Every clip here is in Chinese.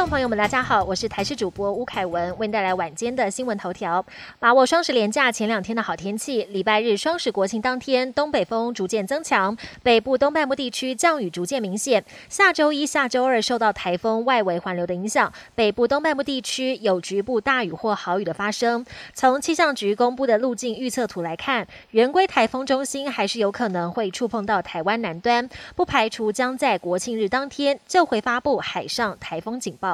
众朋友们，大家好，我是台视主播吴凯文，为您带来晚间的新闻头条。把握双十连假前两天的好天气，礼拜日双十国庆当天，东北风逐渐增强，北部东半部地区降雨逐渐明显。下周一下周二受到台风外围环流的影响，北部东半部地区有局部大雨或豪雨的发生。从气象局公布的路径预测图来看，圆规台风中心还是有可能会触碰到台湾南端，不排除将在国庆日当天就会发布海上台风警报。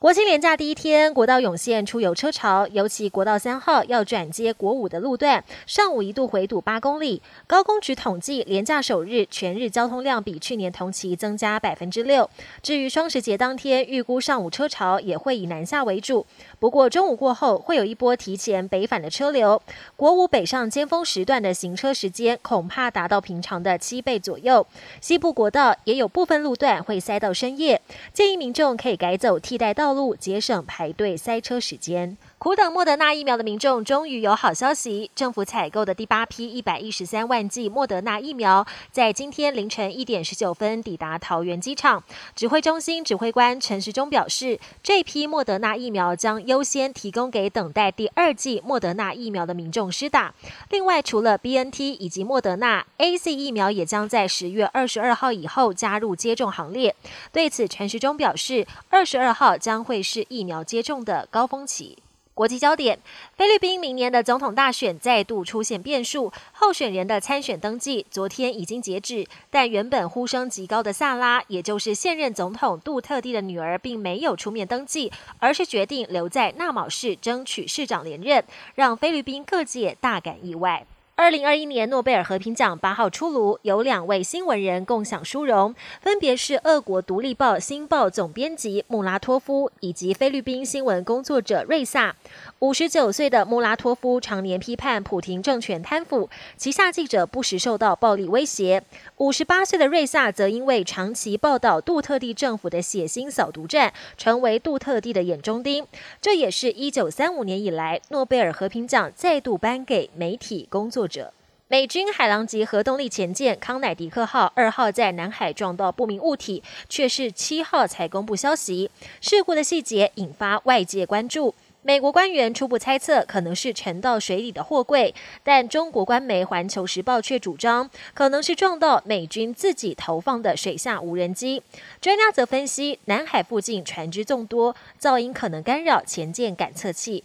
国庆连假第一天，国道涌现出游车潮，尤其国道三号要转接国五的路段，上午一度回堵八公里。高工局统计，连假首日全日交通量比去年同期增加百分之六。至于双十节当天，预估上午车潮也会以南下为主，不过中午过后会有一波提前北返的车流。国五北上尖峰时段的行车时间恐怕达到平常的七倍左右。西部国道也有部分路段会塞到深夜，建议民众可以改走替代道。路节省排队塞车时间。苦等莫德纳疫苗的民众终于有好消息，政府采购的第八批一百一十三万剂莫德纳疫苗，在今天凌晨一点十九分抵达桃园机场。指挥中心指挥官陈时中表示，这批莫德纳疫苗将优先提供给等待第二剂莫德纳疫苗的民众施打。另外，除了 B N T 以及莫德纳 A C 疫苗，也将在十月二十二号以后加入接种行列。对此，陈时中表示，二十二号将会是疫苗接种的高峰期。国际焦点：菲律宾明年的总统大选再度出现变数，候选人的参选登记昨天已经截止，但原本呼声极高的萨拉，也就是现任总统杜特地的女儿，并没有出面登记，而是决定留在纳卯市争取市长连任，让菲律宾各界大感意外。二零二一年诺贝尔和平奖八号出炉，有两位新闻人共享殊荣，分别是俄国《独立报》《新报》总编辑穆拉托夫以及菲律宾新闻工作者瑞萨。五十九岁的穆拉托夫常年批判普廷政权贪腐，旗下记者不时受到暴力威胁。五十八岁的瑞萨则因为长期报道杜特地政府的血腥扫毒战，成为杜特地的眼中钉。这也是一九三五年以来诺贝尔和平奖再度颁给媒体工作。者，美军海狼级核动力潜舰康乃狄克号二号在南海撞到不明物体，却是七号才公布消息。事故的细节引发外界关注。美国官员初步猜测可能是沉到水里的货柜，但中国官媒《环球时报》却主张可能是撞到美军自己投放的水下无人机。专家则分析，南海附近船只众多，噪音可能干扰前舰感测器。